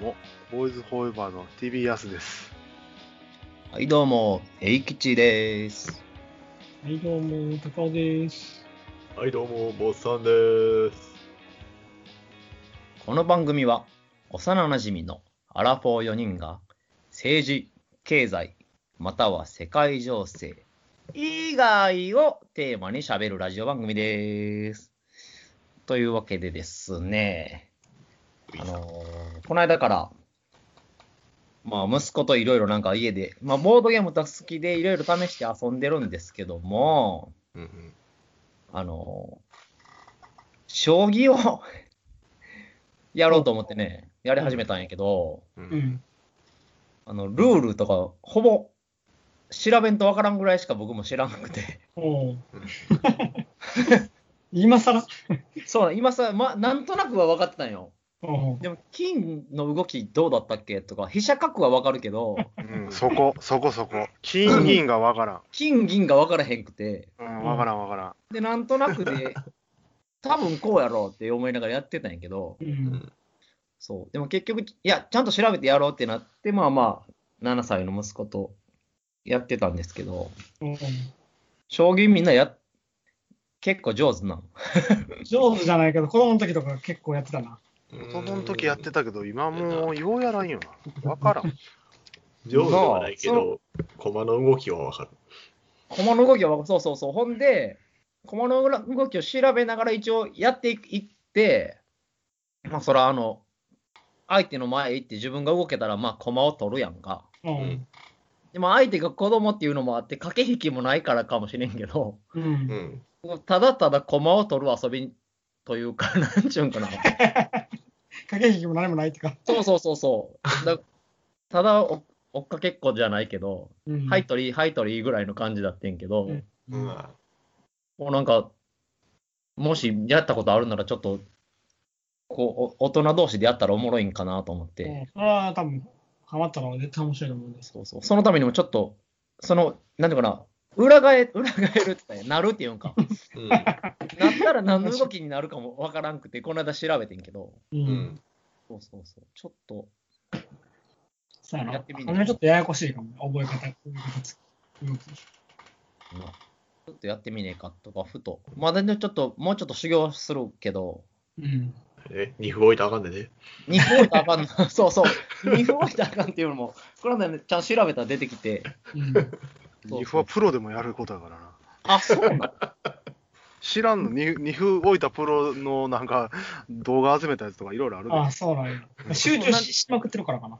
も、ボーイズフォーエバーの TV ヤスです。はい、どうも、えいきちです。はい、どうも、高尾です。はい、どうも、ボッさんです。この番組は、幼馴染のアラフォー4人が、政治、経済、または世界情勢以外をテーマに喋るラジオ番組です。というわけでですね、あのーこの間から、まあ、息子といろいろなんか家で、まあ、ボードゲームとか好きでいろいろ試して遊んでるんですけども、うんうん。あのー将棋を やろうと思ってね、やり始めたんやけど、う。うんん。あの、ルールとか、ほぼ、調べんとわからんぐらいしか僕も知らなくて。今更？そう、今さ、ま、なんとなくは分かってたんよ。でも、金の動きどうだったっけとか、飛車角は分かるけど、うん、そこ、そこそこ。金銀がわからん。金銀が分からへんくて、うん、わからんわからん。で、なんとなくで、多分こうやろうって思いながらやってたんやけど、うん。そう。でも結局、いや、ちゃんと調べてやろうってなって、まあまあ、7歳の息子とやってたんですけど、おう将棋みんなや、結構上手なの。上手じゃないけど、子供の時とか結構やってたな。子供の時やってたけど、今もうようやらんよな。わからん。上手ではないけど、駒の動きはわかる。駒の動きは、そうそうそう。ほんで、駒の動きを調べながら一応やっていって、まあ、そら、あの、相手の前行って自分が動けたら、まあ、駒を取るやんか。おううんでも相手が子供っていうのもあって、駆け引きもないからかもしれんけど、う。うんん。ただただ駒を取る遊びというか、なんちゅうんかな。駆け引きも何もないってか。そうそうそうそう。だただお、追っかけっこじゃないけど、うん。はい取り、はい取りぐらいの感じだってんけど、うん。うん。もうなんか、もしやったことあるなら、ちょっと、こう、お大人同士でやったらおもろいんかなと思って、うんそれは多分、ハマったら絶対面白いと思うんです。そうそう。そのためにもちょっと、その、なんていうかな、裏返、裏返るって言ったらなるっていうんか。うん。なったら何の動きになるかもわからんくて、この間調べてんけど、う。うんん。そうそうそう。ちょっと、そうやな。やってみるちょっとややこしいかも。覚え方、覚え方つ動き。まあちょっとやってみねえかとか、ふと。まだね、ちょっと、もうちょっと修行するけど、うん。え、2歩置いたらあかんでね。2分置いたらあかんの。そうそう。2分置いたらあかんっていうのも、これはね、ちゃんと調べたら出てきて。うん。二歩はプロでもやることだからな。あ、そうなの 知らんの、二二歩置いたプロのなんか動画集めたやつとかいろいろあるでああ、そうなんや。集中ししまくってるからかな。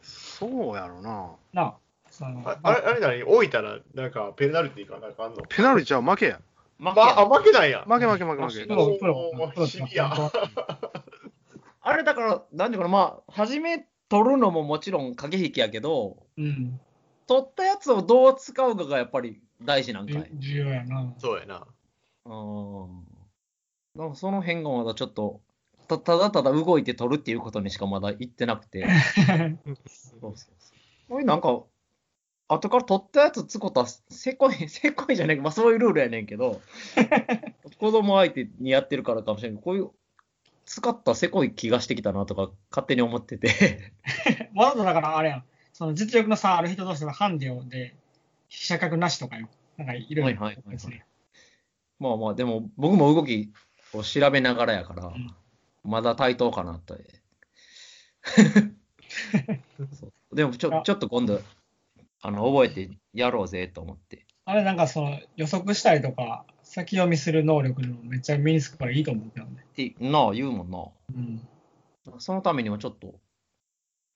そうやろな。なあ。そのああれ、あれ何置いたら、なんか、ペナルティーかなんかあんの？ペナルティちゃう？負けや。負けまあ、あ、負けないや。負け負け負け負け。プロ、プロシビアあれだから、なんていうかな、まあ、初め取るのももちろん駆け引きやけど、うん。取ったやつをどう使うかがやっぱり大事なんかい？重要やな。そうやな。うん。なんかその辺がまだちょっと、たただただ動いて取るっていうことにしかまだ言ってなくて。そうそうそう。これなんか、後から取ったやつつことは、せこい、せこいじゃねえか、まあそういうルールやねんけど、子供相手にやってるからかもしれんけど、こういう、使ったせこい気がしてきたなとか勝手に思ってて。わざとだからあれやん。その実力の差ある人同士のハンディをで、飛車角なしとかよ。なんかいろいろ。はいはいはいはいまあまあ、でも僕も動きを調べながらやから、んまだ対等かなと。そうでもちょあちょっと今度、あの覚えてやろうぜと思って。あれなんかその予測したりとか、先読みする能力のめっちゃ身につくからいいと思うけどね。ってなあ、言うもんな。うん。そのためにもちょっと、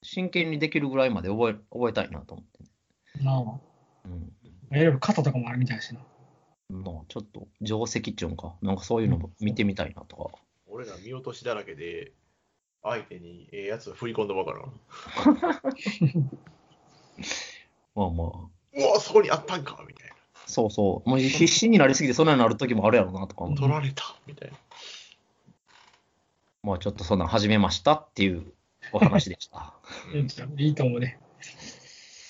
真剣にできるぐらいまで覚え覚えたいなと思って。なあ。うん。いろいろ型とかもあるみたいしな。なあ、ちょっと、定石っていうんか、なんかそういうのも見てみたいなとか。俺ら見落としだらけで、相手にええやつを振り込んだばからん。まあまあ、うわ、そこにあったんかみたいな。そうそう。もう必死になりすぎてそんなになる時もあるやろなとか思って取られたみたいな。まあちょっとそんなん始めましたっていうお話でした。いいと思うね。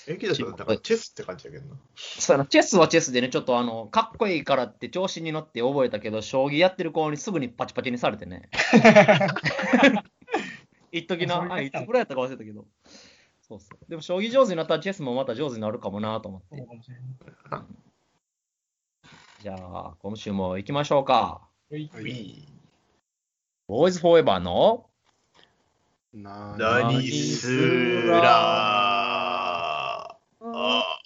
え、けどさ、なんかチェスって感じだけどな。そうやな、チェスはチェスでね、ちょっとあの、かっこいいからって調子に乗って覚えたけど、将棋やってる子にすぐにパチパチにされてね。一時な、あ、いつぐらいやったか忘れたけど。そうそう。でも、将棋上手になったらチェスもまた上手になるかもなと思って。そうかもしれない。じゃあ、今週も行きましょうか。はいボーイズフォーエバーのな何すら。ああ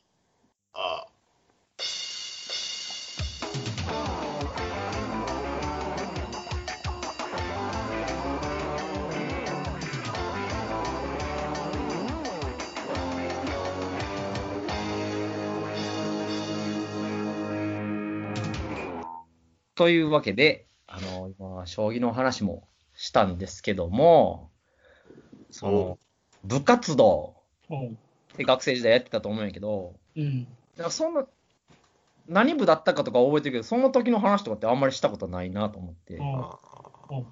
というわけで、あの、今、将棋の話もしたんですけども、その、部活動って学生時代やってたと思うんやけど、うん。だからそんな、何部だったかとか覚えてるけど、その時の話とかってあんまりしたことないなと思って、おうあおう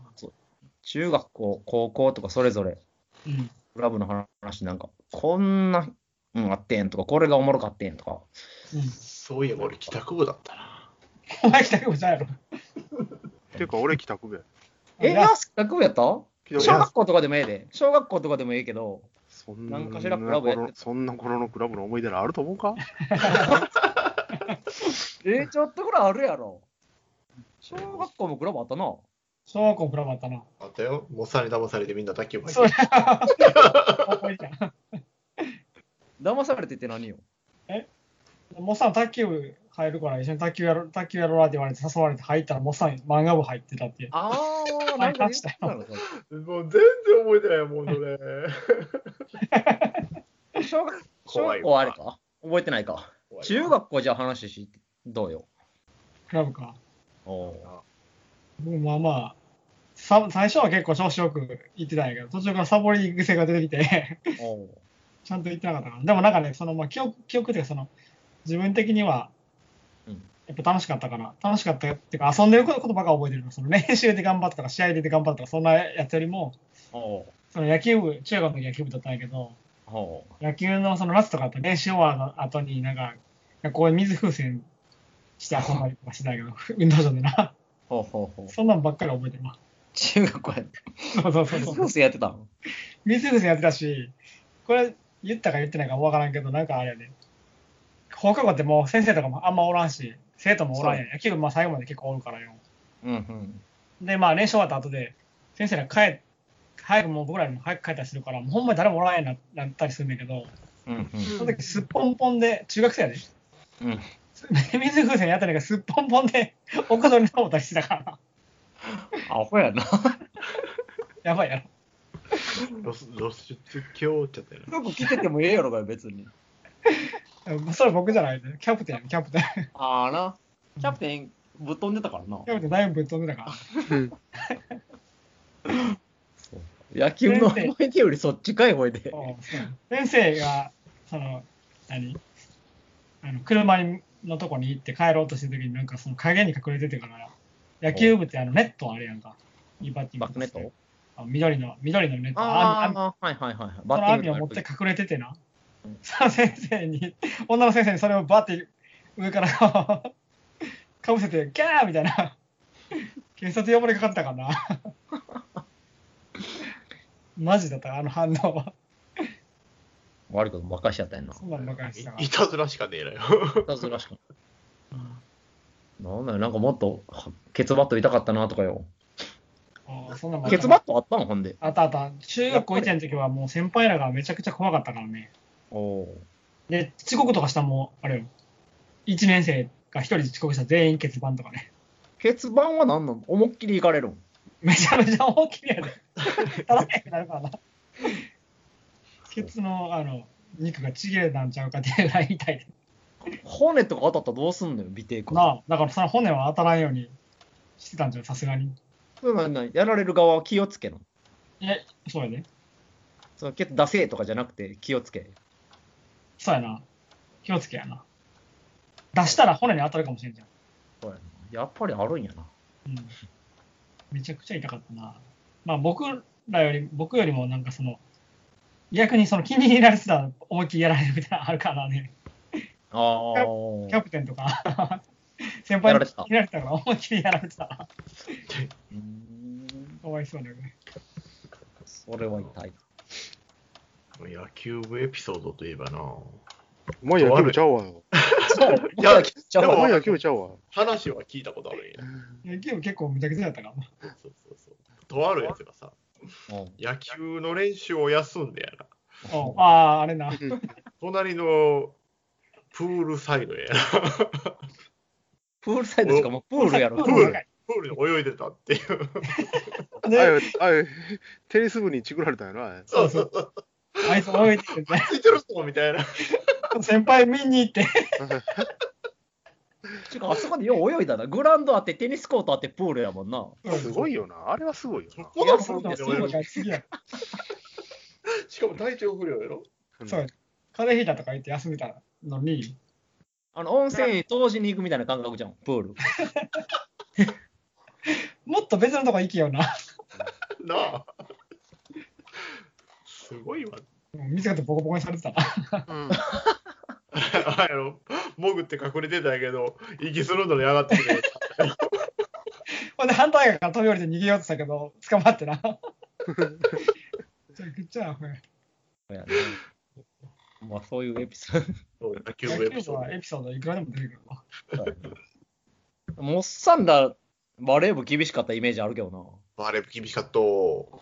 中学校、高校とかそれぞれ、うん。クラブの話なんか、こんな、うん、あってんとか、これがおもろかってんとか、うん。そういえば俺帰宅部だったな。お前来たかもしれないやろ。ていうか、俺帰宅部や。え、いややす学部やった？帰宅部小学校とかでもええで。小学校とかでもええけど、そんなんかしらクラブやってそんな頃のクラブの思い出あると思うか？えちょっとぐらいあるやろ。小学校もクラブあったな。小学校クラブあったな。あったよ。モッサンに騙されてみんな卓球部入って 騙されてって何よ？モッサン卓球部入るから一緒に卓球やろう、卓球やろうなって言われて誘われて入ったらモッサン漫画部入ってたって。あー、なんか言ってたのもう全然覚えてないもん、それ。小学小怖いわ学校あれか？覚えてないか。中学校じゃあ話し、どうよ？クラブか。おう僕まあまあ、さ最初は結構調子よく行ってたんやけど、途中からサボり癖が出てきて、おう ちゃんと行ってなかったかな。でもなんかね、そのまあ記憶、記憶っていうかその、自分的にはうん、やっぱ楽しかったから、楽しかったっていうか遊んでることばっか覚えてるの。その練習で頑張ったとか、試合で頑張ったとか、そんなやつよりも、その野球部、中学の時野球部だったんやけど、野球のその夏とかって練習終わった後になんか、学校で水風船して遊んだりとかしてたけど、運動場でな。ほうほうほう。そんなんばっかり覚えてるわ。中学校やって。そうそうそうそう。風船やってたん水風船やってたし、これ言ったか言ってないかもわからんけど、なんかあれやね。放課後ってもう先生とかもあんまおらんし、生徒もおらんやん。野球部まあ最後まで結構おるからよ。うんうん。で、まあ練習終わった後で、先生が帰っ早くもう僕らにも早く帰ったりするから、もうほんまに誰もおらんやんななったりするんだけど、うんうん。その時すっぽんぽんで、中学生やで。うん。水風船やったりがすっぽんぽんで、奥戸に登ったりしてたから、アホやな。やばいやろ。露出狂っちゃったよね。服着ててもええやろがよ、別に。それ僕じゃないで、キャプテンやねキャプテン。ああな。キャプテンぶっ飛んでたからな。キャプテンだいぶぶっ飛んでたから。野球の思い出よりそっちかい、ほいで。そうそう先生が、その、何？あの車にのとこに行って帰ろうとしてる時に、なんかその影に隠れててから、野球部ってあのネットあるやんか。いいバッティングバックネット？あ緑の、緑のネット。ああ、はいはいはい。そバッのティングの網を持って隠れててなうん。その先生に、女の先生にそれをバッて上からかぶせて、ギャーみたいな。警察呼ばれかかったかな。マジだった、あの反応は。悪いことばっかりしちゃったやんな。そんなんばっかりしたからいいたずらしかねえなよ。いたずらしかなんだよ、なんかもっと、はケツバット痛かったなとかよ。あそんなんばっかりケツバットあったのほんで。あったあった。中学校1年の時はもう先輩らがめちゃくちゃ怖かったからね。おおで、遅刻とかしたらもう、あれよ。1年生が1人遅刻したら全員欠番とかね。ー。ケツ板は何なの？思いっきりいかれるん。めちゃめちゃ大きいやで。たらへんくなるからな。ケツの、あの、肉がちぎれたんちゃうかっていうぐらい痛いで。骨とか当たったらどうすんのよ、尾てい骨。なあ、だからその骨は当たらんようにしてたんじゃう、さすがに。それななやられる側は気をつけの。え、そうやで。そのケツ出せとかじゃなくて気をつけ。そうやな。気をつけやな。出したら骨に当たるかもしれんじゃん。そうやなやっぱりあるんやな。うん。めちゃくちゃ痛かったな。まあ僕らより、僕よりもなんかその、逆にその気に入られてたら思いっきりやられるみたいなのあるからね。ああ。キャプテンとか、先輩に気に入られてたから思いっきりやられてたかわいそうだよね。そそれは痛い。野球部エピソードといえばな。お前野球部ちゃうわよ。いやじゃあでもお前野球部ちゃうわ。話は聞いたことあるんや。野球部結構むちゃくちゃやったかも。そうそうそう。とあるやつがさ、うん野球の練習を休んでやな。おああ、あれな。隣のプールサイドやな。プールサイドしかもうプールやろ。プール長いプールで泳いでたっていう。ああれ、テニス部にチクられたんやな。そうそうそう。あいつ泳いでて、ついてる人みたいな。先輩見に行って、ちゅうかあそこでよう泳いだな。グラウンドあって、テニスコートあって、プールやもんな。すごいよな。あれはすごいよな。そこそうールそうで泳ぐ。次や。しかも体調不良やろ。そう、風邪ひいたとか言って休めたのに、あの、温泉に当時に行くみたいな感覚じゃん、プール。もっと別のとこ行きよな。なあ。すごいわ。見つかってボコボコにされてたな。うん。あの、潜って隠れてたけど、息するのに上がってきて。ほんで、反対側から飛び降りて逃げようとしたけど、捕まってな。めちゃくちゃアホや。そうやねまあ、そういうエピソーそう野球野部エピソード。エピソードいくらでも出てくるわ。ド。もっさんら、バレー部厳しかったイメージあるけどあれ、厳しかった。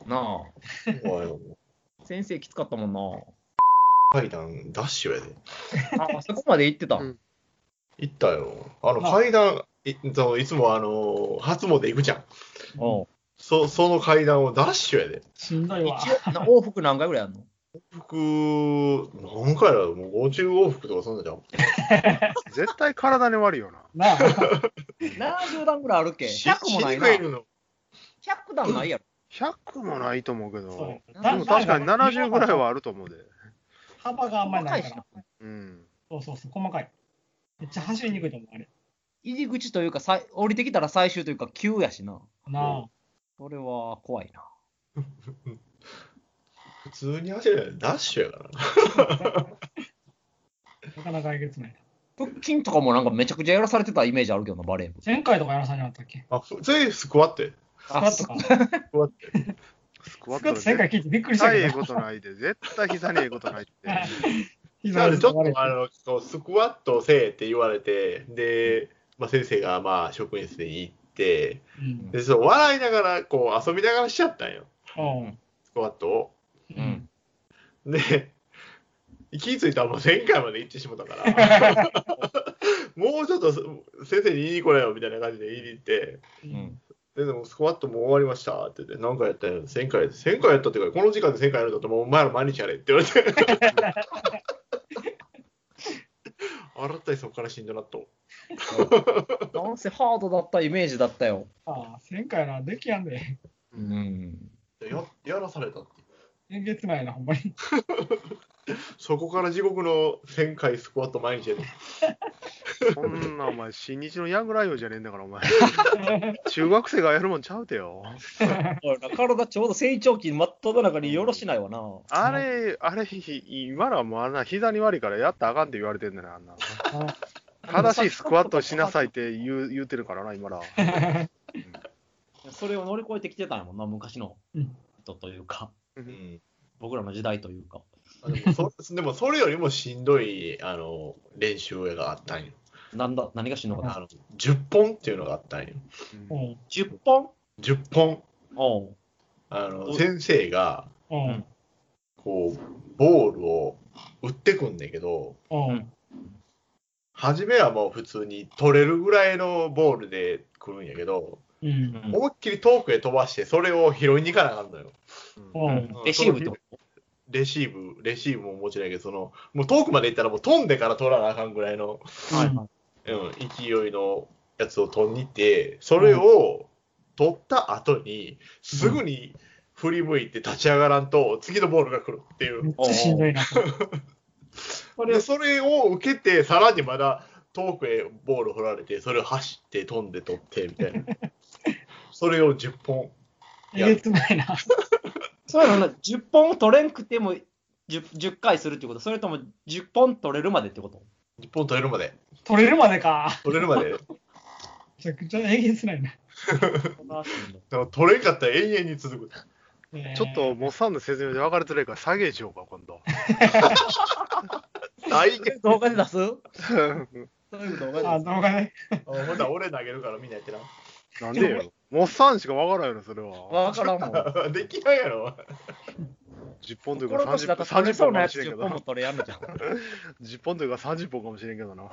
なあ。い先生きつかったもんな。階段、ダッシュやで。あ、そこまで行ってた。うん行ったよ。あのあ階段、いいつもあの、初詣行くじゃん。おうそその階段をダッシュやで。しんどいわ。一応な往復何回ぐらいあんの？服、何回だろう？もう50往復とかそんなんじゃん。絶対体に悪いよな。なあ、?70 段ぐらいあるっけ ?100 もないな。死にくいの100段ないやろ。100もないと思うけど、やでも確かに70ぐらいはあると思うで。幅があんまりないから。うん。そうそうそう、細かい。めっちゃ走りにくいと思う、あれ。入り口というか、さい降りてきたら最終というか、急やしな。なそれは怖いな。普通に走る。ダッシュやからな。あ、なかなかえげつない。腹筋とかもなんかめちゃくちゃやらされてたイメージあるけどな、バレー部。前回とかやらさんじゃなかったっけ？あ、ふそれスクワットや。スクワットか。スクワットや。スクワ聞いてびっくりしたけど絶対ええこ。とないで。絶対膝にええことないって。膝ちょっとあのそうスクワットせえって言われて、で、まあ、先生がまあ職員室に行って、うんでそう笑いながら、こう遊びながらしちゃったんよ、うんスクワットを。うん。で、気づいたらもう1000回まで行ってしまったから、もうちょっと先生に言いに来れよみたいな感じで言いに行って、うん。ででもスクワットもう終わりましたって言って、何回やったんやろ ?1000 回、1000回やったっていうか、この時間で1000回やるんだったらもうお前ら毎日やれって言われて。洗ったりそこから死んだなと。なんせハードだったイメージだったよ。ああ、前回な、できやんで。うん。ややらされたって。えげつないな、ほんまに。そこから地獄の1000回スクワット毎日やで。そんなお前、新日のヤングライオンじゃねえんだから、お前。中学生がやるもんちゃうてよ。体ちょうど成長期真っ只中によろしないわな。あれ、あれ、今のはもうあんな膝に悪いからやったらあかんって言われてんだよ、あんな。正しいスクワットしなさいって言う言うてるからな、今ら。それを乗り越えてきてたんやもんな、昔のうん人というか、うん僕らの時代というか。あでもそでもそれよりもしんどいあの練習があったんよ。なんだ、何がしんのかな？あの10本っていうのがあったんよ。うん10本？10本。おうあのお先生がうんこうボールを打ってくんねんけど、うん初めはもう普通に取れるぐらいのボールで来るんやけど、うんうん思いっきり遠くへ飛ばして、それを拾いに行かなあかんのよ。うんうんレシーブってことレシーブ、レシーブももちろんやけど、その、もう遠くまで行ったらもう飛んでから取らなあかんぐらいの、はいはい。うん、勢いのやつを取りに行って、それを取った後に、すぐに振り向いて立ち上がらんと、次のボールが来るっていうめっ。ちゃしんどいな。そ れで、それを受けて、さらにまだ遠くへボール振られて、それを走って飛んで取って、みたいな。それを10本。えげつないな。そういうのな、10本取れんくても 10, 10回するってことそれとも10本取れるまでってこと？10本取れるまで。取れるまでか。取れるまで。めちゃくちゃえげつないな。取れんかったら永遠に続く。ちょっと、モッサンの説明で分かれてないから、下げしようか、今度。大変。動画で出す動画あ、で動画ね。ほんなら俺投げるからみんなやってな。なんでよ。モッサンしか分からんよな、それは。わからんもん。できないやろ。10本というか30本心としだと取れ30そうなやつ本かもしれんけ10ど。取れやんのじゃん。10本というか30本かもしれんけどな。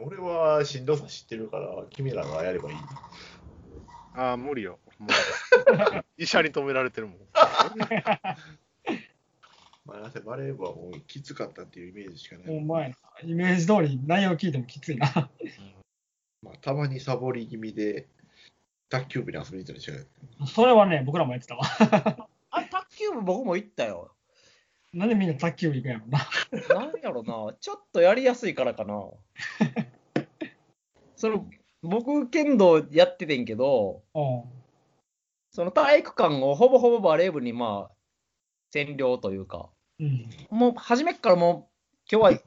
俺はしんどさ知ってるから、君らがやればいい。ああ、無理よ。もう医者に止められてるもん。まあ、なぜバレー部はもうきつかったっていうイメージしかない。お前な。イメージ通り内容聞いてもきついな。まあ、たまにサボり気味で、卓球部に遊びに行ったり違う。それはね、僕らもやってたわ。あ、卓球部僕も行ったよ。なんでみんな卓球部行くんやろな。なんやろな、ちょっとやりやすいからかな。その、僕、剣道やっててんけど、うん。その体育館をほぼほぼバレー部にまあ、占領というか、うん。もう初めっからもう、今日は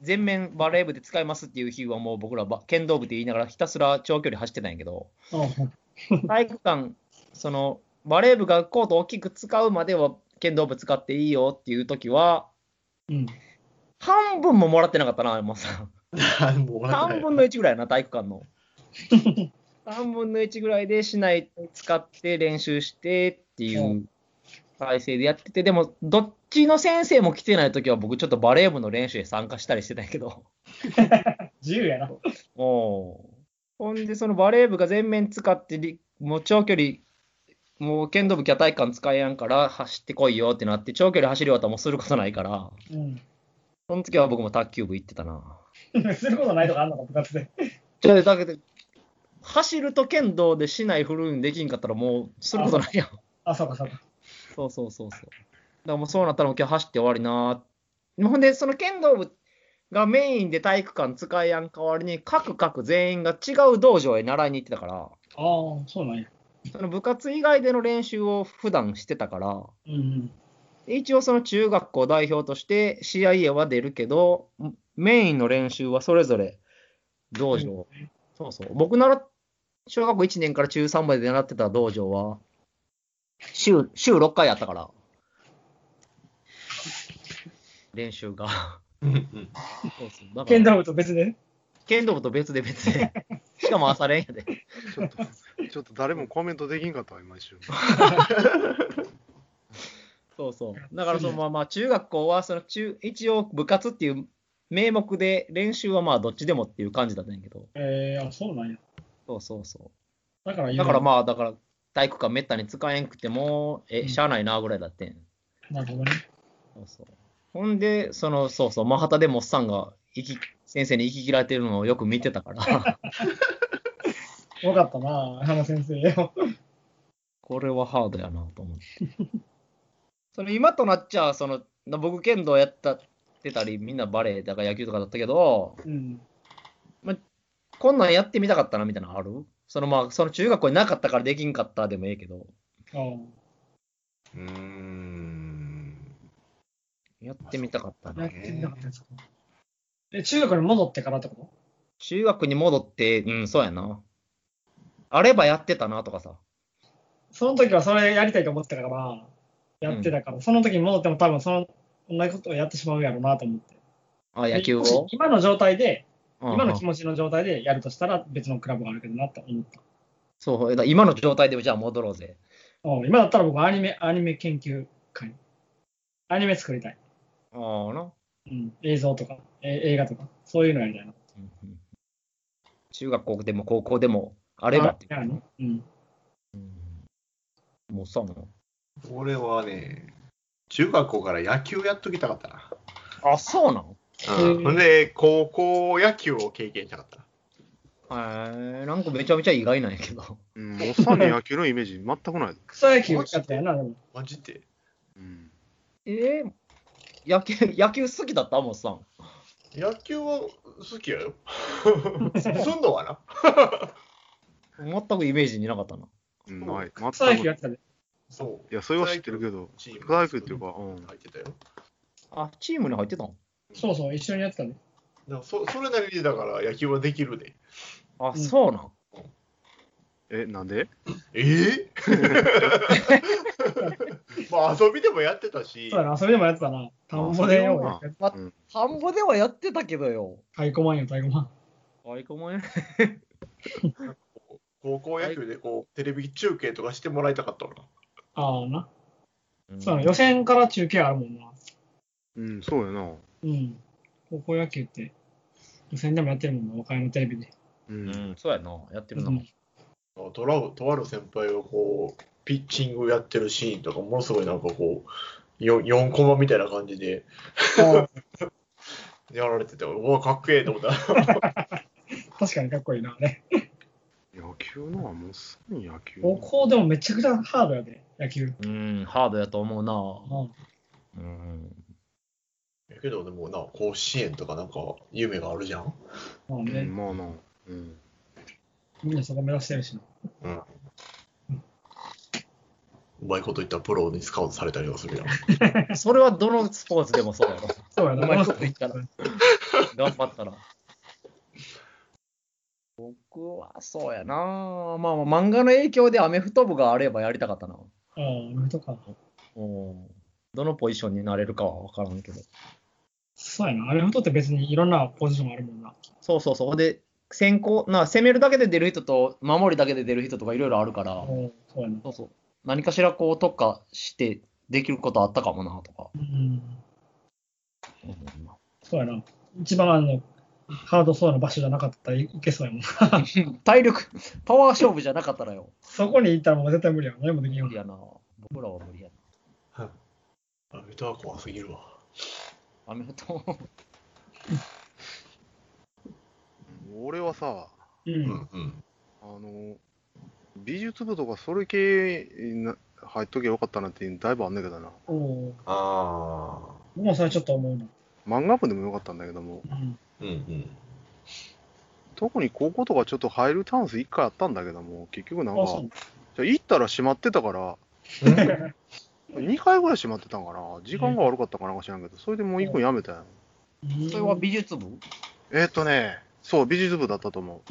全面バレー部で使いますっていう日はもう僕らば剣道部って言いながらひたすら長距離走ってたんやけど、うん 体育館、その、バレー部がコート大きく使うまでは剣道部使っていいよっていう時は、うん。半分ももらってなかったな、山本さん。もう笑ってない3分の1ぐらいやな、体育館の。3分の1ぐらいで市内使って練習してっていう体制でやってて、でも、どっちの先生も来てないときは、僕、ちょっとバレー部の練習で参加したりしてたんやけど、自由やな。おほんで、そのバレー部が全面使ってり、もう長距離、もう剣道部、キャ体育館使えやんから走ってこいよってなって、長距離走り終わったらもうすることないから、うん。その時は僕も卓球部行ってたな。することないとかあんのか、部活で。じゃあ、だけど、走ると剣道で市内振るんできんかったらもうすることないやん。あ、そうか、そうか。そうそうそうそう。だからもうそうなったらもう今日走って終わりなーほんで、その剣道部がメインで体育館使いやん代わりに、各各全員が違う道場へ習いに行ってたから、ああ、そうなんや。その部活以外での練習を普段してたから、うんうん。で一応その中学校代表として試合へは出るけど、メインの練習はそれぞれ道場。そうそう。僕なら小学校1年から中3まで習ってた道場は、週、週6回やったから。練習が。うんうんそうそう。だから剣道部と別で？剣道部と別で別で。しかも朝練やで。ちょっと、ちょっと誰もコメントできんかったわ、今一瞬。そうそう。だからそのまあまあ中学校はその中、一応部活っていう名目で練習はまあどっちでもっていう感じだったんやけど。えー、あ、そうなんや。そうそうそう。だから、だからまあ、だから体育館めったに使えんくても、え、うんしゃあないなぐらいだってん。なるほどね。そうそう。ほんで、その、そうそう、マハタでもおっさんが、生き、先生に生き切られてるのをよく見てたから、よかったな、花先生よ。これはハードやなと思って。その今となっちゃ、その、僕剣道やったってたり、みんなバレエだから野球とかだったけど、うん。こんなんやってみたかったなみたいなのある？そのまあ、その中学校になかったからできんかったでもええけど、ああ。うーん。やってみたかったな。やってみなかったですか？え、中学に戻ってからってこ中学に戻って、うん、そうやな。あればやってたなとかさ。とその時はそれやりたいと思ってたから、やってたから、その時に戻っても多分その、同じことをやってしまうやろうなと思って。あ、野球を？今の状態で、うん今の気持ちの状態でやるとしたら別のクラブがあるけどなと思った。そう、だ今の状態でじゃあ戻ろうぜ。うん今だったら僕アニメ、アニメ研究会。アニメ作りたい。ああな。うん、映像とか、え映画とか、そういうのやりたいな。うんうん中学校でも高校でもあればって。あねうん。うんもうさ、俺はね、中学校から野球やっときたかったな。あ、そうなの？うん、で、高校野球を経験したかった。へえ、なんかめちゃめちゃ意外なんやけど。うん、おっさんに野球のイメージ全くない。草野球やったよな、でも。マジで？うん。えー野球、野球好きだったもんさん。野球は好きやよ。すんのかな？全くイメージになかったな。うんない。全草野球く。やってたで。そう。いや、それは知ってるけど、チーム草野球っていうか、うん。入ってたよ。あ、チームに入ってたのそうそう、一緒にやってたで。だからそそれなりにだから野球はできるで。あ、んそうなん？え、なんで？え？ー まあ遊びでもやってたしそう、やな、それでもやってたな。田んぼでよまうん田んぼではやってたけどよ。太鼓判よ、太鼓判。あいこもん 高校野球でこうテレビ中継とかしてもらいたかったな。ああな。そうやな、予選から中継あるもんな。うん、そうやな。うん。高校野球って、予選でもやってるもんな、和歌山テレビで。う。うんん、そうやな。やってるな。うんとらとある先輩がこうピッチングやってるシーンとかものすごいなんかこう 4, 4コマみたいな感じであ やられてて、うわ、かっけえと思った。あ 確かにかっこいいな、あれ。野球のはもうすぐに野球。高校でもめちゃくちゃハードやで、野球。うん、ハードやと思うな。うんうん。けどでもな、甲子園とかなんか夢があるじゃん？うまあね、ん、まあな。うん。みんなそこ目指してるしな。うん。うまいこと言ったらプロにスカウトされたりはするやん。それはどのスポーツでもそうやろ。そうやな、うまいこと言ったら頑張ったら。僕はそうやな。まあまあ漫画の影響でアメフト部があればやりたかったな。ああ、俺とか。うん。どのポジションになれるかは分からんけど。そうやな、アメフトって別にいろんなポジションあるもんな。そうそうそう。で、先行、な攻めるだけで出る人と守りだけで出る人とかいろいろあるから、うんそうやな。そうそう。何かしらこう特化してできることあったかもなとか。うん。そうやな。一番あの、ハードそうな場所じゃなかったらいいけそうやもん。体力、パワー勝負じゃなかったらよ。そこに行ったらもう絶対無理やん。何もできんよ無理やな。僕らは無理やな。アメフトは怖すぎるわ。アメフト。俺はさ、う。うんんうん。あの、美術部とかそれ系な入っときゃよかったなっていうのだいぶあんねんけどな。ああ。僕もそれちょっと思うな。漫画部でもよかったんだけども、うん。うんうん。特に高校とかちょっと入るチャンス1回あったんだけども、結局なんあ、か。じゃあ行ったら閉まってたから、2回ぐらい閉まってたんかな。時間が悪かったかなんか知らんけど、それでもう行くのやめたよ。それは美術部？えーっとね、そう、美術部だったと思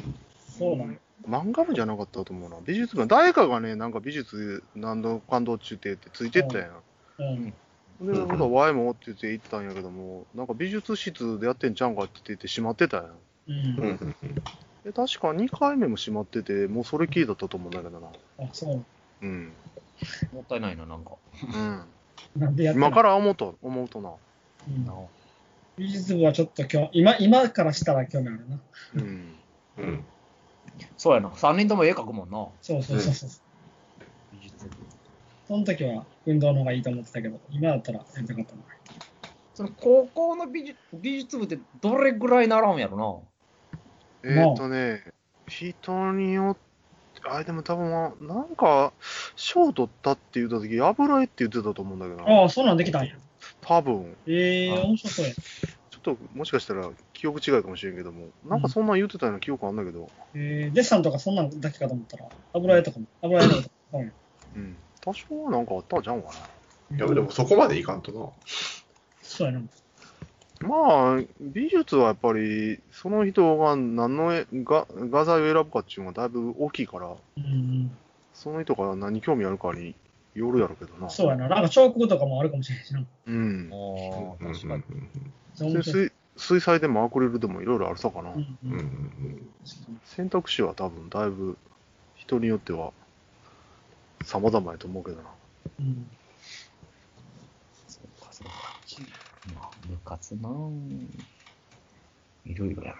そうなんや。う。漫画部じゃなかったと思うな。美術部、誰かがね、なんか美術何度感動中ってってついてったんや。うん。で、ほら、ワイもって言って行ったんやけども、なんか美術室でやってんちゃうんかって言って閉まってたんや。う。うんうんんで、確か2回目も閉まってて、もうそれきりだったと思うんだけどな。あ、そう。うん。もったいないな、なんか。うん。なんでやって今から思うと、思うとな。うんな美術部はちょっと今日、今、今からしたら興味あるな。うん。うん。そうやな。3人とも絵描くもんな。そうそうそうそう。美術部。その時は運動の方がいいと思ってたけど、今だったらやりたかったな。その高校の美術美術部ってどれぐらい習うんやろえーっとね、人によって、あ、でも多分、なんか、賞取ったって言った時、油絵って言ってたと思うんだけどな。ああ、そんなんできたんや。多分、ええあ面白そうや。っともしかしたら記憶違いかもしれんけども、なんかそんなん言ってたような記憶あんだけど、えー、デッサンとかそんなんだけかと思ったら、油絵とかも、油絵のとか。うんうん。多少はなんかあったんちゃうんかいや、でもそこまでいかんとな。そうやな。な。まあ、美術はやっぱり、その人が何の絵が画材を選ぶかっていうのがだいぶ大きいから、うんその人が何に興味あるかによるやろうけどな。そうやな。なんか彫刻とかもあるかもしれんしな。うんな。。ああ、確かに。そう面白い水水彩でもアクリルでもいろいろあるさかな。うんううんうんん選択肢は多分だいぶ人によっては様々やと思うけどな。うんそうか、そうか。まあ、部活なぁいろいろやな。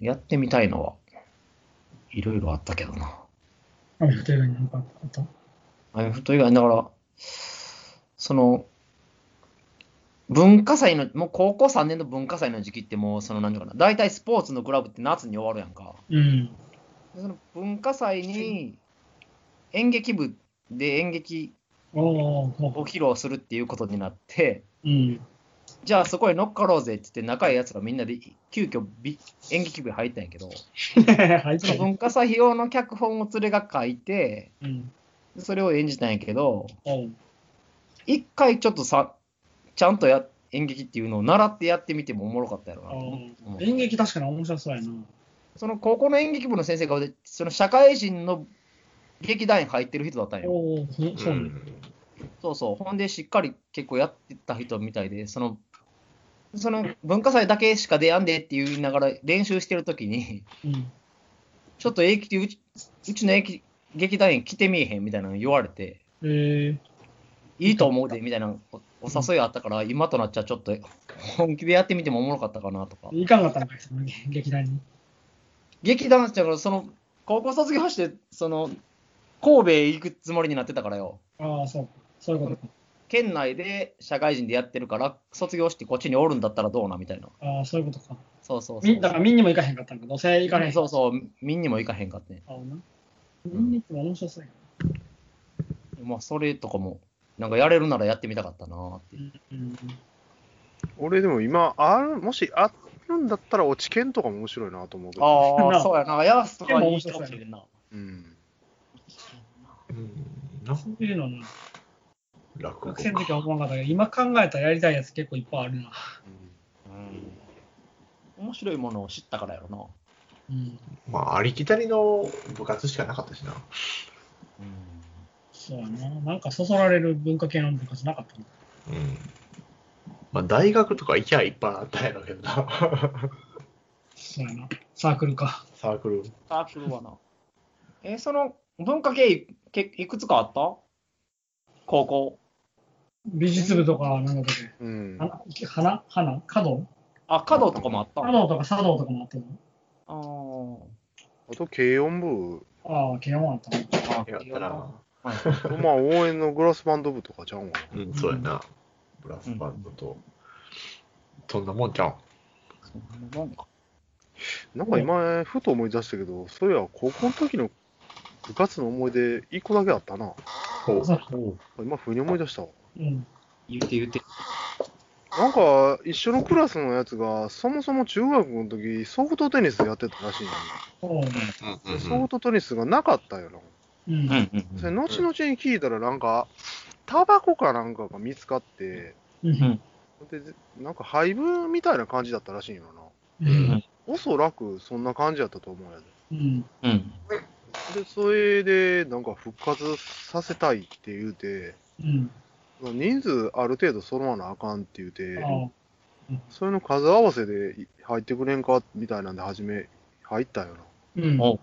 やってみたいのは、いろいろあったけどな。アメフト以外になんかあった？アメフト以外、だから、その、文化祭の、もう高校3年の文化祭の時期ってもう、その、何ていうかな、大体スポーツのクラブって夏に終わるやんか。うん。でその文化祭に演劇部で演劇を披露するっていうことになって、うん。じゃあそこへ乗っかろうぜって言って仲いいやつがみんなで急遽美演劇部に入ったんやけど、文化祭用の脚本を連れが書いて、うん。それを演じたんやけど、一回ちょっとさ、ちゃんとや演劇っていうのを習ってやってみてもおもろかったやろなと思う。おう演劇確かに面白そうやな。その高校の演劇部の先生が、その社会人の劇団員入ってる人だったんよ。そうね。そうそう。ほんで、しっかり結構やってた人みたいで、その、その文化祭だけしか出やんでって言いながら練習してるときに、うん。ちょっと駅うちうちの駅劇団員来てみえへんみたいなの言われて、えー、いいと思うでみたいなおお誘いあったから、今となっちゃちょっと本気でやってみてもおもろかったかなとか。いかんかったんかい、その劇団に。劇団だから、その、高校卒業して、その、神戸へ行くつもりになってたからよ。ああ、そうか。そういうことか。県内で社会人でやってるから、卒業してこっちにおるんだったらどうなみたいな。ああ、そういうことか。そうそうそう。みだから、みんにも行かへんかったんか。どうせ行かへん。そうそう、みんにも行かへんかってね。ああな。みんに行っても面白そうやまあ、それとかも、なんかやれるならやってみたかったなーっていう。うん。俺でも今、ある、もしあるんだったら、落ち券とかも面白いなと思うけど。ああ、なそうやな。やすとかいいかもしれんな。うん。うん。なそういうのな。学生の時は思わなかったけど、今考えたらやりたいやつ結構いっぱいあるな。うん。面白いものを知ったからやろな。うん。まあ、ありきたりの部活しかなかったしな。うん。そうやな。なんかそそられる文化系の部活なかったな。うん。まあ、大学とか行きゃいっぱいあったんやろうけどな。そうやな。サークルか。サークル。サークルはな。えーその文化系いけいくつかあった？高校。美術部とか、なんだっけ？うん。花花花？華道？あ、華道とかもあった華道とか茶道とかもあったのあーあと、軽音部、ああ、慶応もあったな。あ。やったな。はいまあ、応援のグラスバンド部とかちゃうんかな。うん、そうやな。ブラスバンドと。そんなもんじゃん。そんなもんか。なんか今、ふと思い出したけど、そういや、高校の時の部活の思い出、一個だけあったな。ほう今、ふうに思い出したわ。うん。言うて言うて。なんか、一緒のクラスのやつが、そもそも中学の時、ソフトテニスやってたらしいのそうね。に。でソフトテニスがなかったよな。うん。うんうんそれ、後々に聞いたら、なんか、タバコかなんかが見つかって、う。うんん。で、なんか廃部みたいな感じだったらしいよな。うん。おそらくそんな感じやったと思うんやで。うん。うん。で、それで、なんか復活させたいって言うて、うん。人数ある程度揃わなあかんって言うて、ああ。それの数合わせで入ってくれんかみたいなんで初め入ったよな。うん。お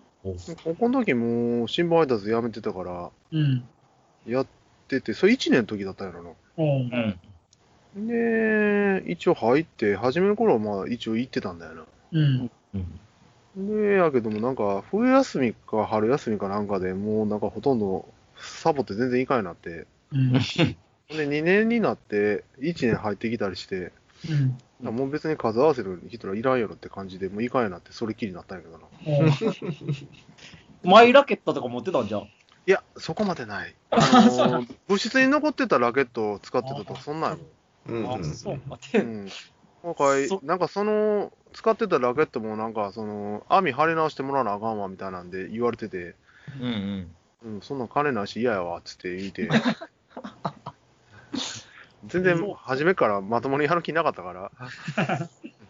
高校の時もう新聞配達やめてたから、うん。やってて、それ1年の時だったんやろな。おううん。で、一応入って、初めの頃はまあ一応行ってたんだよな。うん。うん。で、やけどもなんか、冬休みか春休みかなんかでもうなんかほとんどサボって全然行かんようになって、うん。で、2年になって1年入ってきたりして、うん。もう別に数合わせる人はいらんやろって感じで、もう行かんようになって、それきりになったんやけどな。マイラケットとか持ってたんじゃん？いや、そこまでない。あのー部室に残ってたラケットを使ってたとか、そんなんやうんあ、そうか。もん。うてん。なんかいそ、なんかその、使ってたラケットもなんか、その、網張り直してもらわなあかんわみたいなんで言われてて、うんうん。うん、そんなん金ないし嫌やわ、っつって言うて。全然、初めからまともにやる気なかったから。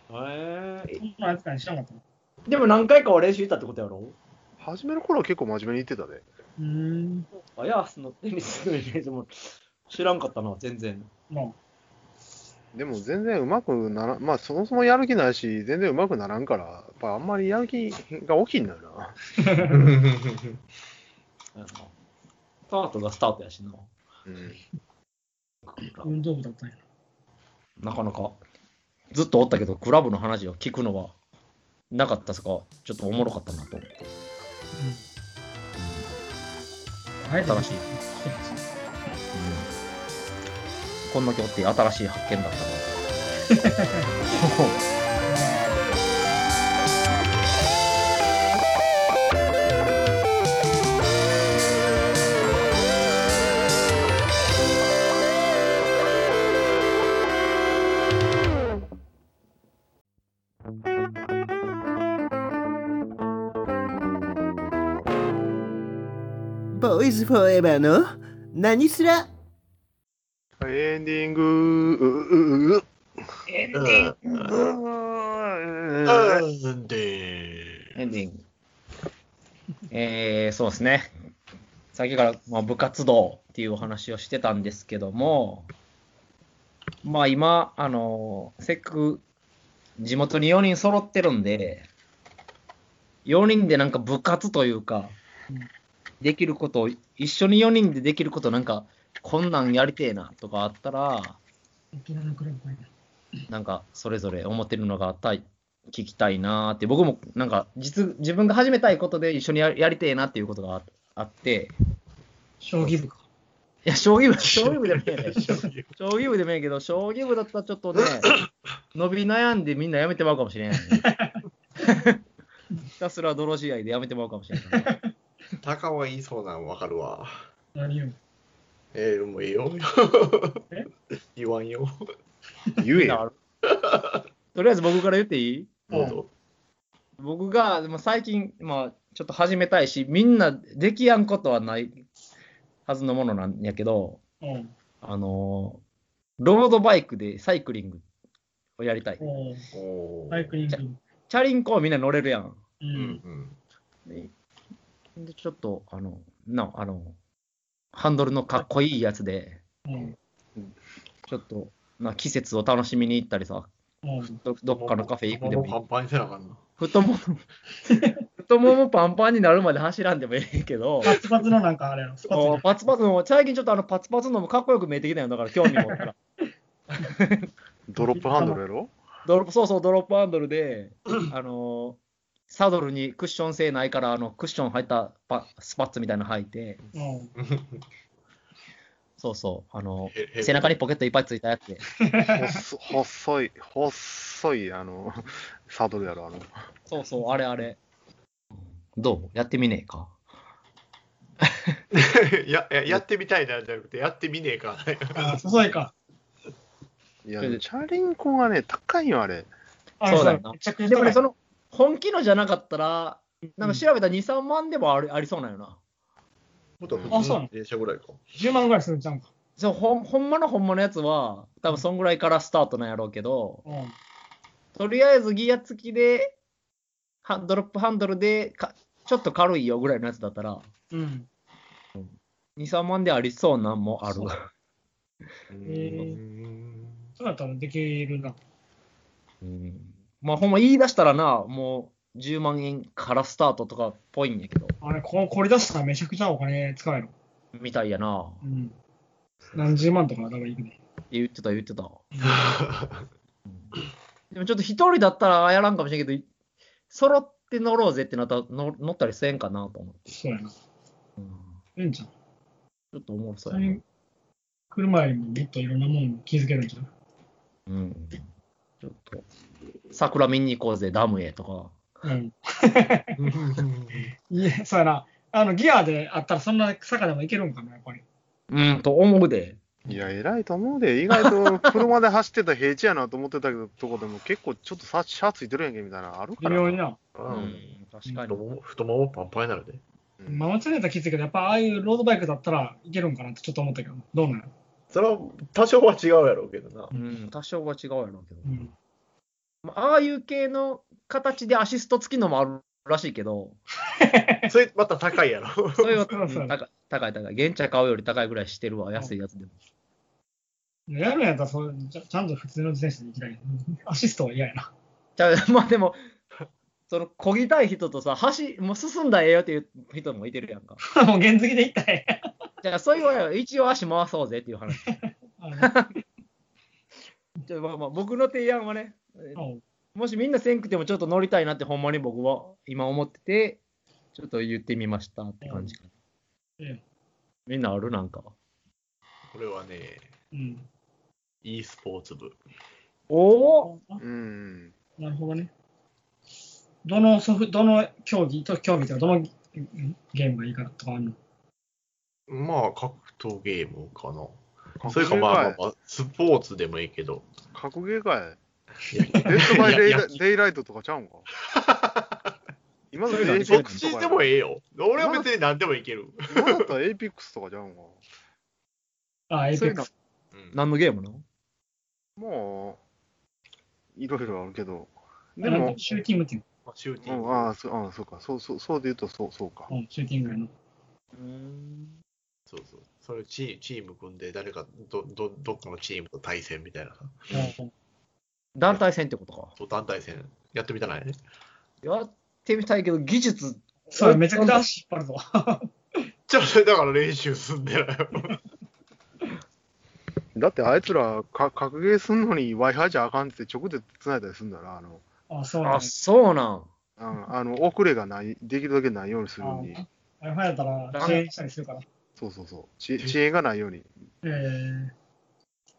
へえ。そんなやつかにしなかったのでも何回かは練習行ったってことやろ？初めの頃は結構真面目に言ってたで。うーん。あやすのテニスのイメージも知らんかったな、全然。まあ、でも全然うまくならん、まあそもそもやる気ないし、全然うまくならんから、やっぱあんまりやる気が大きいんだよな。スタートがスタートやしな。うん。運動部だったんやなかなか、ずっとおったけど、クラブの話を聞くのはなかったですか、ちょっとおもろかったなと思って。な。うん。新しい。こんだけおって新しい発見だったな。ズフォーエバーの何すら？エンディング、エンデうんうんうんでエンディング。えー、そうですね。さっきから、まあ、部活動っていうお話をしてたんですけども、まあ今、あの、せっかく地元に4人揃ってるんで、4人でなんか部活というかうん、できることを、一緒に4人でできることなんか、こんなんやりてえなとかあったら。なんかそれぞれ思ってるのがあったい、聞きたいなーって、僕もなんか実自分が始めたいことで一緒にややりてえなっていうことがああって、将棋部か。いや、将棋部、将棋部でもいいね。将棋部でもいいけど、将棋部だったらちょっとね、伸び悩んでみんなやめてまうかもしれない、ね。ひたすら泥試合でやめてまうかもしれない、ね。タカは言いそうなんわかるわ。何を？えー、もうええよえ？言わんよ。言えよ。とりあえず僕から言っていい？どうぞ。僕がでも最近、まあ、ちょっと始めたいし、みんなできやんことはないはずのものなんやけど、うん。あのーロードバイクでサイクリングをやりたい。サイクリング。チャリンコはみんな乗れるやん。う。うんんで、でちょっと、あの、な、あの、ハンドルのかっこいいやつで、うん。ちょっと、な、季節を楽しみに行ったりさ、うん。どどっかのカフェ行くでもいいパ。ンパンにせなあかんな。太もも、太ももパンパンになるまで走らんでもいいけど、パツパツのなんかあれやろ。スパツおパツパツの、最近ちょっとあのパツパツのもかっこよく見えてきたよ。だから興味持ったら。ドロップハンドルやろ？ドロップ、そうそう、ドロップハンドルで、あのーサドルにクッション性ないから、あの、クッション入ったパスパッツみたいなの履いて、うん。そうそう、あのへへ背中にポケットいっぱいついたやつで、細細い、細い、あの、サドルやろ、あの。そうそう、あれあれ。どう？やってみねえか。やややってみたいなんじゃなくて、やってみねえか。あ、細いか。いや、チャリンコがね、高いよ、あれ。あそうだよなめちゃくちゃでもその、本気のじゃなかったら、なんか調べたら2、3万でもありありそうなんよな。もっとあそうなの電車ぐらいか。10万ぐらいするんちゃうんか。そうほんほんまのほんまのやつは、多分そんぐらいからスタートなんやろうけど、うん。とりあえずギア付きで、ハンドロップハンドルでか、ちょっと軽いよぐらいのやつだったら、うん。2、3万でありそうなんもある。そうへそうだったらできるな。うんまあほんま言い出したらな、もう10万円からスタートとかっぽいんやけど、あれ、ここれ出したらめちゃくちゃお金使える。みたいやな。っうん。何十万とかだからいくね。て言ってた言ってた。でもちょっと一人だったらやらんかもしれんけど、揃って乗ろうぜってなったら乗乗ったりせんかなと思って。そうやな。うんいいんじゃん。ちょっとおもろそそうれやな。に車よりももっといろんなもん気づけるんじゃん。うん。ちょっと、桜見に行こうぜ、ダムへとか。うん。いや、そうやな。あの、ギアであったらそんな坂でもいけるんかな、やっぱり。うん、と思うで。いや、偉いと思うで。意外と車で走ってた平地やなと思ってたけど、とこでも結構ちょっとさシャツついてるやんけみたいなのあるから。微妙にな。ううんん、確かに。太もも太ももパンパンになるで。うんまあ、間違えたらきついけど、やっぱああいうロードバイクだったらいけるんかなってちょっと思ったけど、どうなのそれは多少は違うやろうけどなう。ん、多少は違うやろうけど。うん。まあ、ああいう系の形でアシスト付きのもあるらしいけど、それまた高いやろ。それはそうそううん高い高い高い。現茶買うより高いぐらいしてるわ、安いやつでも。やるんやったらそうちゃちゃんと普通の自転車で行きたい。アシストは嫌やな。じゃあ、まあでも、その、こぎたい人とさ、走、もう進んだらええよっていう人もいてるやんか。もう原付で行ったらええじゃあ、そういうは一応足回そうぜっていう話。あじゃあまあまあ、僕の提案はね、もしみんなせんくてもちょっと乗りたいなってほんまに僕は今思ってて、ちょっと言ってみましたって感じかな。ええみんなあるなんか？これはね、うん。e スポーツ部。おおうん。なるほどね。どのソフ、どの競技と競技とか、どのんゲームがいいかとかあるの？まあ、格闘ゲームかな。格それかまあまあまあ、スポーツでもいいけど。格ゲーかい。いやデッドバイデイデイライトとかちゃうんか？今だったらエイペックスとかでもええよ。俺は別に何でもいける。今だったらエイペックスとかちゃうんか？あ、エイそういうのペックス。うん何のゲームの？もう、いろいろあるけど。ででもも、シューティングっていうまあ、シューテうん、ィング。ああ、そうああそうか、そうそうそうで言うとそうそうか。の。うん、シューティングやの。うん。そうそう。それチーチーム組んで、誰かど、ど、どっかのチームと対戦みたいなさ。うん団体戦ってことか。そう団体戦やってみたないね。やってみたいけど、技術。それめちゃくちゃ足引っ張るぞ。じゃあ、それだから練習すんでないよ。だってあいつらか格ゲーすんのに Wi-Fi じゃあかんって直で繋いだりするんだな、あの、あ、そうなんあ、そうなん。うんあの遅れがない、できるだけないようにするように。あ Wi-Fi やったら遅延したりするから。そうそうそう。ち遅延がないように。えー、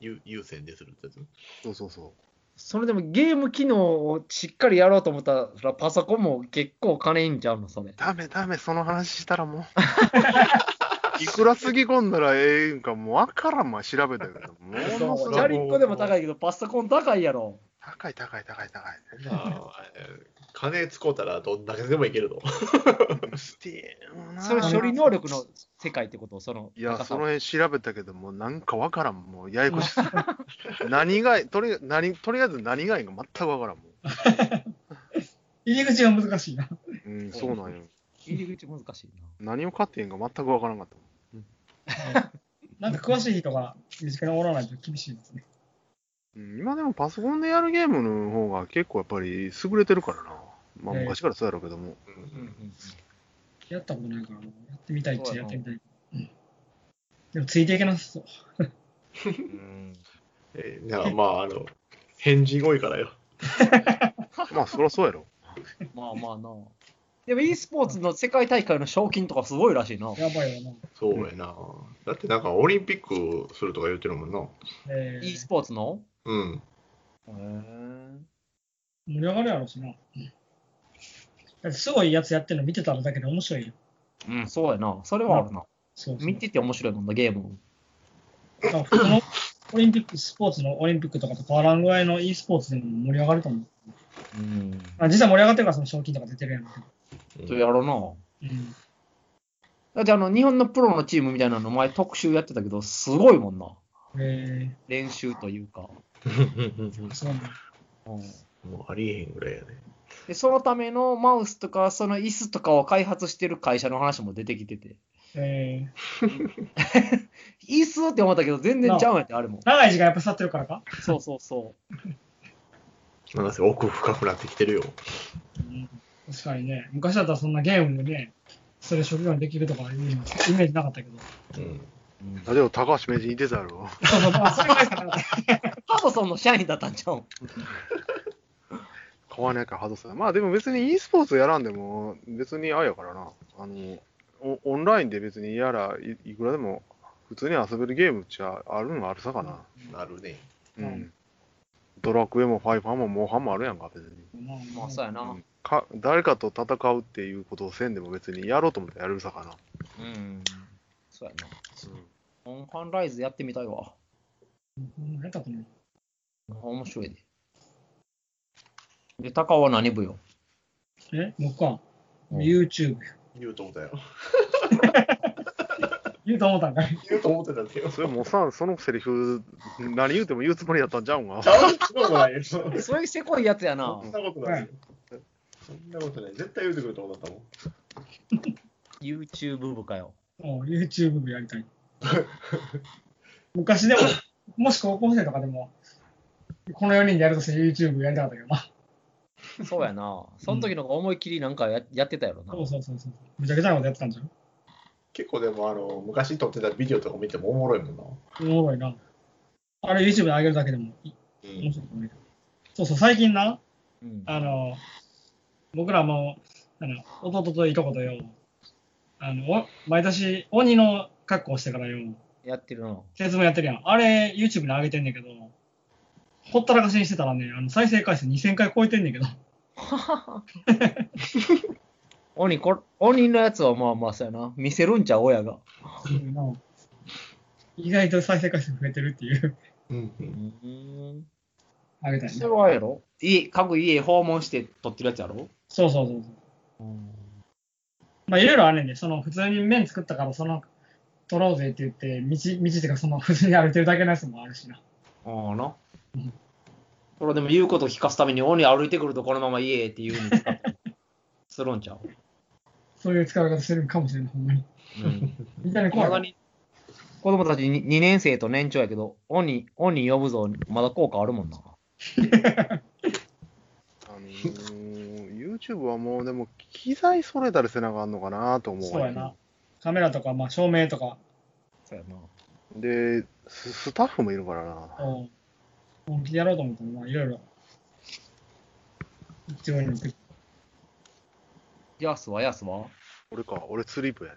優優先でするってやつ。そうそうそそれでもゲーム機能をしっかりやろうと思ったら、パソコンも結構金いいんちゃうの、それう。。ダメダメ、その話したらもう。いくらつぎ込んだらええんかもうわからんま調べたけど、ものすごいチャリンコでも高いけど、パソコン高いやろ。高い高い高い高い。金使うたらどんだけでもいけるの？スティームなそれ処理能力の世界ってこと？その。いや、その辺調べたけど、もうなんかわからん、も うややこしい。何が、とり何とりあえず何がいいか全くわからんも 入り口が難しいな。ん。うん、そうなんよ。入り口難しいな。何を買っていいんか全くわからんかったもん。なんか詳しい人が身近におらないと厳しいですね。うん、今でもパソコンでやるゲームの方が結構やっぱり優れてるからな。まあええ昔からそうやろうけども。うんうんやったことないから、やってみたいっちゃやってみたい。うん、でもついていけなさそう。うん。えー、だからまあ、あの、変人多いからよ。まあそりゃそうやろ。まあまあな。でも e スポーツの世界大会の賞金とかすごいらしいな。やばいよな。そうやな。だってなんかオリンピックするとか言ってるもんな。え e ースポーツの？うん。へえ。盛り上がるやろうしな。うんだってすごいやつやってるの見てたらだけで面白いよ。うん、そうやな。それはあるな。そうそう見てて面白いもんな、ゲーム。だから普通のオリンピック、スポーツのオリンピックとかと変わらんぐらいの e スポーツでも盛り上がると思う。うん。まあ、実際盛り上がってるからその賞金とか出てるやん。そうやろな。うん。だってあの、日本のプロのチームみたいなの前特集やってたけど、すごいもんな。え練習というか。ー、そうなんだ。うん、もうありえへんぐらいやね。で、そのためのマウスとか、その椅子とかを開発してる会社の話も出てきてて。え 椅子って思ったけど、全然ちゃうんやって、あれもー、。長い時間やっぱ座ってるからか、そうそうそう。なんせ奥深くなってきてるよ。うん、確かにね、昔だったらそんなゲームでね、それ職業にできるとかいうのイメージなかったけど。うん。あでも高橋名人いてたやろ。そうそう、まあ、それぐらいしかなかった。ハドソンの社員だったんちゃう？ん買わないからハードさ。まあでも別に e スポーツやらんでも、別にあれやからな。あの、オオンラインで別にやらい、いくらでも普通に遊べるゲームっちゃあるのはあるさかな。なるね。うん。うんドラクエもファイファーもモンハンもあるやんか、別に。まあ、そうやな。うんか誰かと戦うっていうことをせんでも別にやろうと思ったらやれるさかな。うん。そうやな。モンハンライズやってみたいわ。うん、やったことない。面白いで。で、高尾は何部よ？え、僕か。うん YouTube。言うと思ったよ。言うと思ったんかい。言うと思ってたんだよ。それもうさ、そのセリフ、何言うても言うつもりやったんちゃうんか？ち。ゃうそんなことないよ。そんそういうせこいやつやな。なことないよ。そんなことない。絶対言うてくると思ったもん。YouTube 部かよ。もう YouTube 部やりたい。昔でも、もし高校生とかでも、この4人でやるとして YouTube やりたかったけどな。そうやな。その時の思いっきりなんかややってたやろな。そうそうそうそう。めちゃくちゃなことやってたんじゃん。結構でも、あの、昔撮ってたビデオとか見てもおもろいもんな。おもろいな。あれ YouTube で上げるだけでもいうん面白いと思。そうそう、最近な、うん。あの、僕らも、あの、弟といとことよ、あの、お毎年鬼の格好をしてからよ、やってるな。説明やってるやん。あれ YouTube に上げてんねんけど、ほったらかしにしてたらね、あの再生回数2000回超えてんねんけど、鬼こ、鬼のやつはまあまあそうやな。見せるんちゃう、親が。意外と再生回数増えてるっていう、うんう。うんん。あげたいそれな。はやろ？家、各家訪問して撮ってるやつやろ？そうそうそうそう。まあいろいろあるねんで、その普通に麺作ったからその、取ろうぜって言って、道、道っていうかその普通に歩いてるだけのやつもあるしな。ああなうん。これでも言うこと聞かすために鬼歩いてくるとこのまま家へっていうふうに使ったりするんちゃうそそういう使い方してるかもしれない、ほんまに。うん。みたいな怖い子供たちに2年生と年長やけど、鬼、鬼呼ぶぞ、まだ効果あるもんな。あのー、YouTube はもうでも機材揃えたりせなあかんのかなと思うわそうやな。カメラとか、まあ、照明とか、そうやな。でス、スタッフもいるからな。うん本気でやろうと思ったら、まあ、いろいろ、必要になってくる。ヤスはヤスは？俺か、俺スリープやで。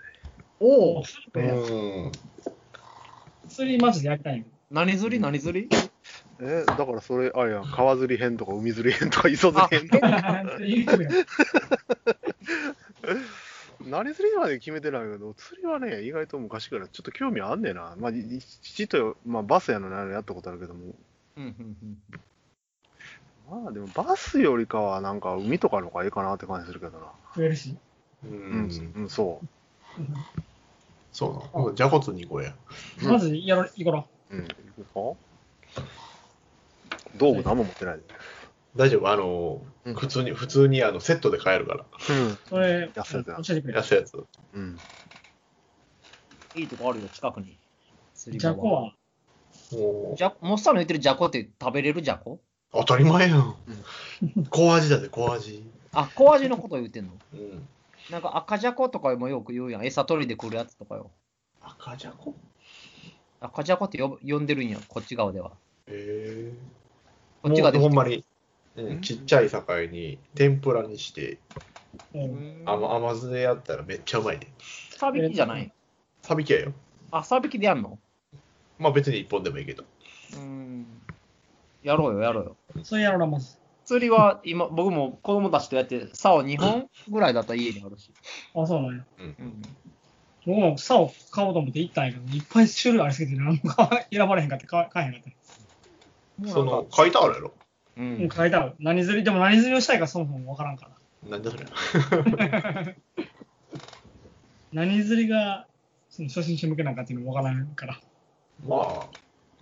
おお釣りうん。釣りマジでやりたいんやけ何釣り？何釣り？え、だからそれ、あれやん、川釣り編とか海釣り編とか磯釣り編とど。か、YouTube や何釣りまで決めてないけど、釣りはね、意外と昔からちょっと興味あんねんな。まあ、い父と、まあ、バスやのなやったことあるけども。まあでもバスよりかはなんか海とかの方がいいかなって感じするけどな。増えるし。ううん、ん。うん、そそうなじゃこつに行こうや。うんまずやろう、行こう。うん、行こうか？道具何も持ってないで。大丈夫？あの、うん普通に、普通にあのセットで買えるから。うん。う。それ、安いやつ。安いやつ。うん。いいとこあるよ、近くに。じゃこは、じゃ、モッサンの言ってるじゃこって食べれるじゃこ？当たり前やん。小味だぜ、小味。あ、小味のこと言ってんの？うん。なんか赤じゃことかもよく言うやん。餌取りで来るやつとかよ。赤じゃこ？赤じゃこって呼んでるんや、こっち側では。へえ。こっち側でほんまに、ううんん、ちっちゃい境に天ぷらにしてうん。甘甘酢でやったらめっちゃうまいね。サビキじゃない？サビキやよ。あ、サビキでやんの？まあ別に一本でもいいけど。うん。やろうよ、やろうよ。それやろうな、まず。釣りは今、僕も子供たちとやって、竿2本ぐらいだったら家にあるし。あ、そうなんや。うん。僕も竿買おうと思って行ったんやけど、いっぱい種類ありすぎて、何も選ばれへんかって買買えへんかった。その、書いてあるやろ。う。うんん、書いてある。何釣り、でも何釣りをしたいかそもそもわからんから。なんだそれ。何釣りが、その初心者向けなんかっていうのもわからんから。まあ、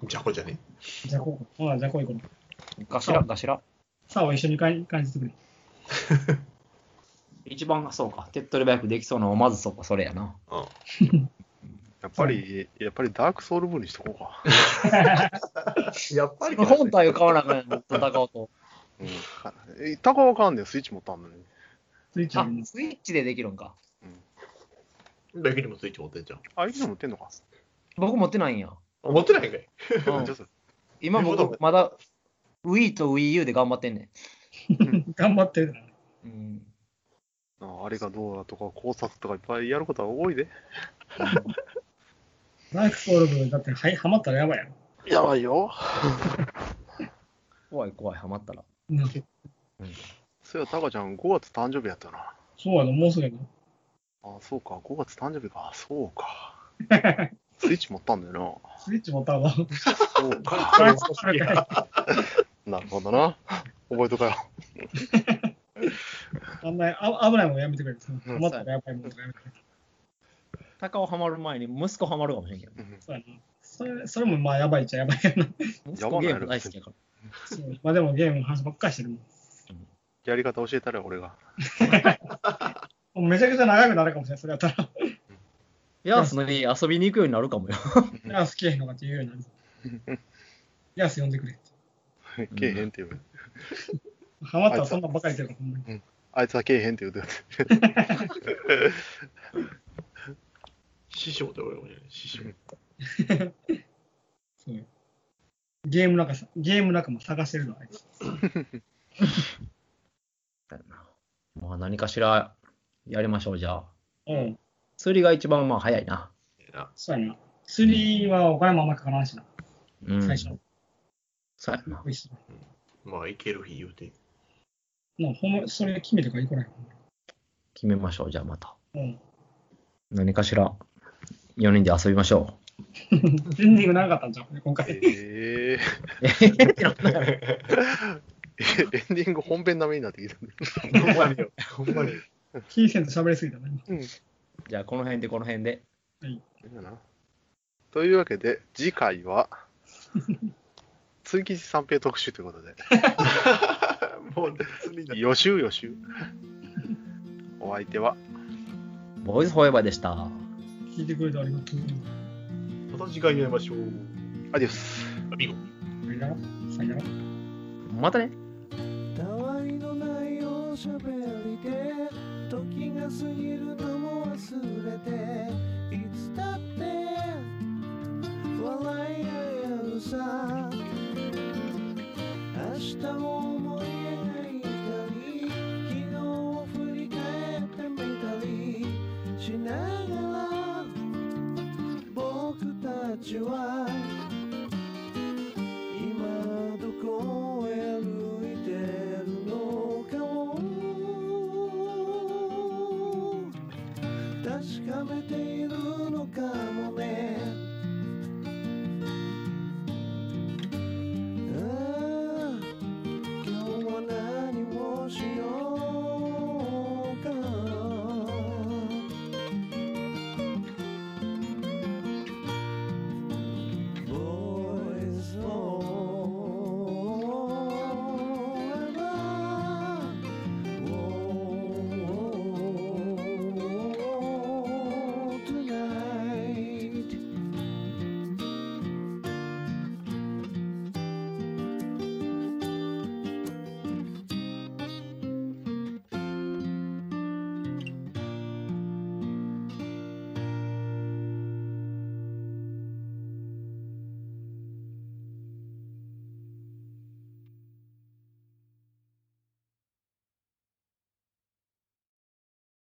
じゃこじゃね？じゃあこう。ほら、じゃあこう行こう。ガシラ、ガシラ。竿を一緒に感じてくれ。一番、そうか、手っ取り早くできそうなのはまずそうか、それやな。うん。やっぱり、やっぱりダークソウル部にしとこうか。やっぱり 本体を買わなあかんやん戦おうと。うん。かえ、高はかんねん、スイッチ持ったんのに。あスイッチある、スイッチでできるんか。ベキにもスイッチ持ってんじゃん。あ、いつも持ってんのか。僕持ってないんや。あ持ってないんかい。うん 今僕、まだ Wii と WiiU で頑張ってんね頑張ってる。ん。うん。ああれがどうだとか考察とかいっぱいやることは多いで。ダークソウル部、だって、はい、ハマったらやばいやろ。やばいよ。怖い怖い、ハマったら。なそういや、タカちゃん5月誕生日やったな。そうやろ、もうすぐやろ。あ、そうか、5月誕生日か。そうか。スイッチ持ったんだよスイッチ持ったわ。な。そうか。なるほどな。覚えとかよ。あんまりあ危ないもんやめてくれ。ハマったらやばいもんやめてくれ。高尾ハマる前に息子ハマるかもしれんけど。うんそうやな。それそれもまあやばいっちゃやばいけどな。息子ゲーム大好きやから。そうまあでもゲームの話ばっかりしてるもん。やり方教えたら俺が。もうめちゃくちゃ長くなるかもしれない、それやったら。ヤースの家遊びに行くようになるかもよ。ヤース来えへんのかって言うようになる。ヤース呼んでくれ。けえへんって言う。ハマったらそんなんばっかり言ってるから、ほんまに。あいつはけえへんって言うて。師匠って俺もね、師匠。そうよゲーム仲さ、ゲーム仲間探してるの、あいつ。まあ何かしらやりましょう、じゃあ。うん。釣りが一番まあ早いな。なそうやな。釣りはお金もあんまかからんしな、うん。最初。そうやな。まあ、いける日言うて。な。ほんま、それ決めてから行こない。決めましょう、じゃあまた。うん。何かしら4人で遊びましょ エンディング長かったんじゃん、今回。ええう。え エンディング本編並みになってきた。ほんまによ。ほんまに。キーセンと喋りすぎたな、今。じゃあこの辺でこの辺で。いいというわけで、次回は、追吉三平特集ということで、もう別にな予習予習。お相手は、ボーイズフォーエバーでした。聞いてくれてありがとう。また次回会いましょう。アディオス。アミゴ。さよなら。さよなら。またね。たわいのないおしゃべりで時が過ぎるのも忘れて